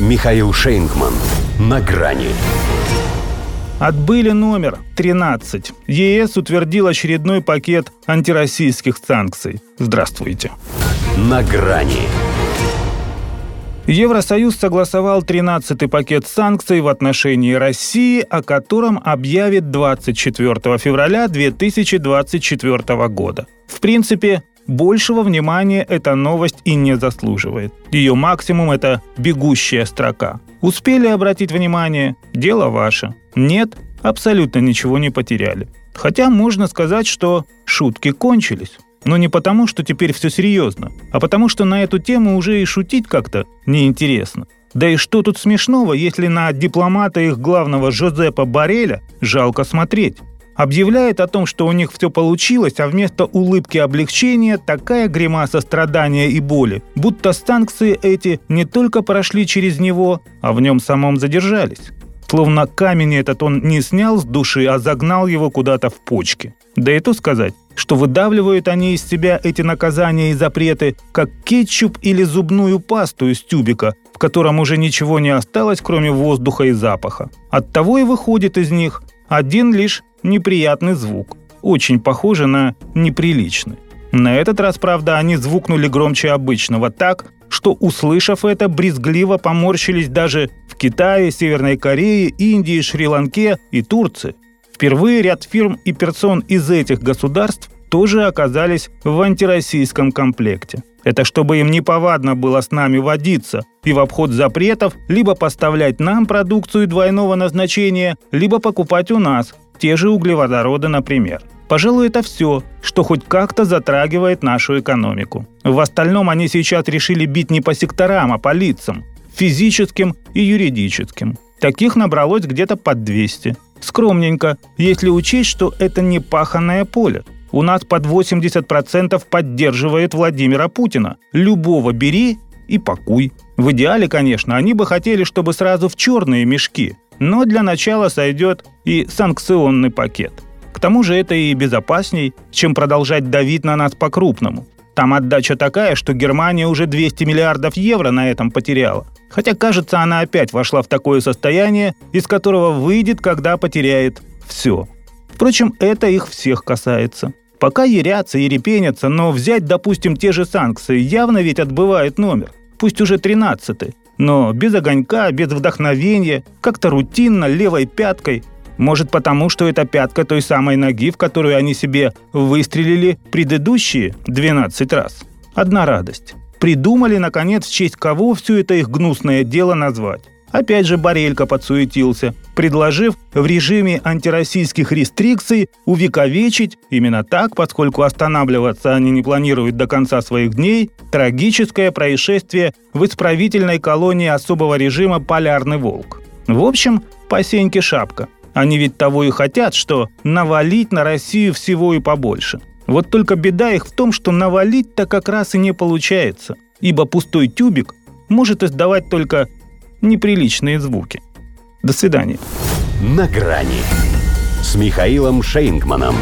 Михаил Шейнгман. На грани. Отбыли номер 13. ЕС утвердил очередной пакет антироссийских санкций. Здравствуйте. На грани. Евросоюз согласовал 13-й пакет санкций в отношении России, о котором объявит 24 февраля 2024 года. В принципе, большего внимания эта новость и не заслуживает. Ее максимум – это бегущая строка. Успели обратить внимание – дело ваше. Нет, абсолютно ничего не потеряли. Хотя можно сказать, что шутки кончились. Но не потому, что теперь все серьезно, а потому, что на эту тему уже и шутить как-то неинтересно. Да и что тут смешного, если на дипломата их главного Жозепа Бареля жалко смотреть? Объявляет о том, что у них все получилось, а вместо улыбки облегчения такая гримаса страдания и боли, будто санкции эти не только прошли через него, а в нем самом задержались. Словно камень этот он не снял с души, а загнал его куда-то в почки. Да и то сказать, что выдавливают они из себя эти наказания и запреты, как кетчуп или зубную пасту из тюбика, в котором уже ничего не осталось, кроме воздуха и запаха. Оттого и выходит из них один лишь неприятный звук, очень похожий на неприличный. На этот раз, правда, они звукнули громче обычного так, что, услышав это, брезгливо поморщились даже в Китае, Северной Корее, Индии, Шри-Ланке и Турции. Впервые ряд фирм и персон из этих государств тоже оказались в антироссийском комплекте. Это чтобы им неповадно было с нами водиться и в обход запретов либо поставлять нам продукцию двойного назначения, либо покупать у нас, те же углеводороды, например. Пожалуй, это все, что хоть как-то затрагивает нашу экономику. В остальном они сейчас решили бить не по секторам, а по лицам, физическим и юридическим. Таких набралось где-то под 200. Скромненько, если учесть, что это не паханное поле. У нас под 80% поддерживает Владимира Путина. Любого бери и пакуй. В идеале, конечно, они бы хотели, чтобы сразу в черные мешки. Но для начала сойдет и санкционный пакет. К тому же это и безопасней, чем продолжать давить на нас по-крупному. Там отдача такая, что Германия уже 200 миллиардов евро на этом потеряла. Хотя, кажется, она опять вошла в такое состояние, из которого выйдет, когда потеряет все. Впрочем, это их всех касается. Пока ерятся и репенятся, но взять, допустим, те же санкции явно ведь отбывает номер. Пусть уже тринадцатый. Но без огонька, без вдохновения, как-то рутинно, левой пяткой. Может потому, что это пятка той самой ноги, в которую они себе выстрелили предыдущие 12 раз. Одна радость придумали, наконец, в честь кого все это их гнусное дело назвать. Опять же Борелько подсуетился, предложив в режиме антироссийских рестрикций увековечить, именно так, поскольку останавливаться они не планируют до конца своих дней, трагическое происшествие в исправительной колонии особого режима «Полярный волк». В общем, по сеньке шапка. Они ведь того и хотят, что навалить на Россию всего и побольше – вот только беда их в том, что навалить-то как раз и не получается, ибо пустой тюбик может издавать только неприличные звуки. До свидания. На грани с Михаилом Шейнгманом.